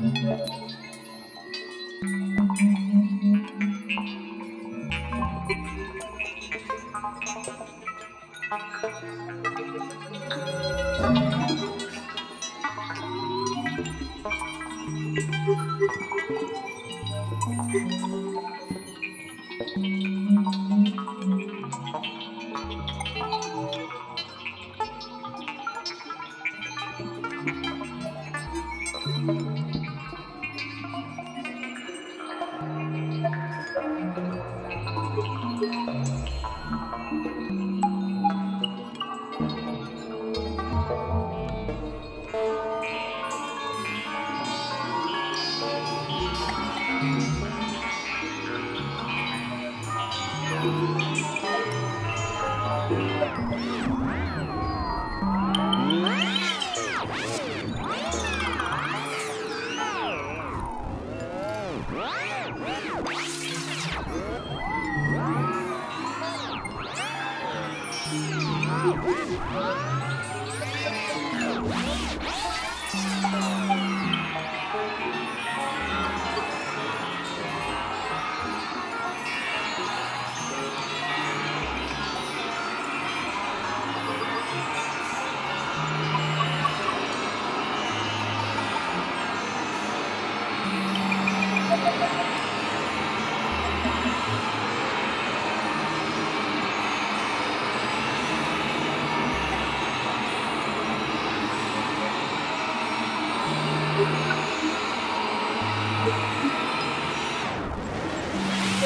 Thank you. Woo!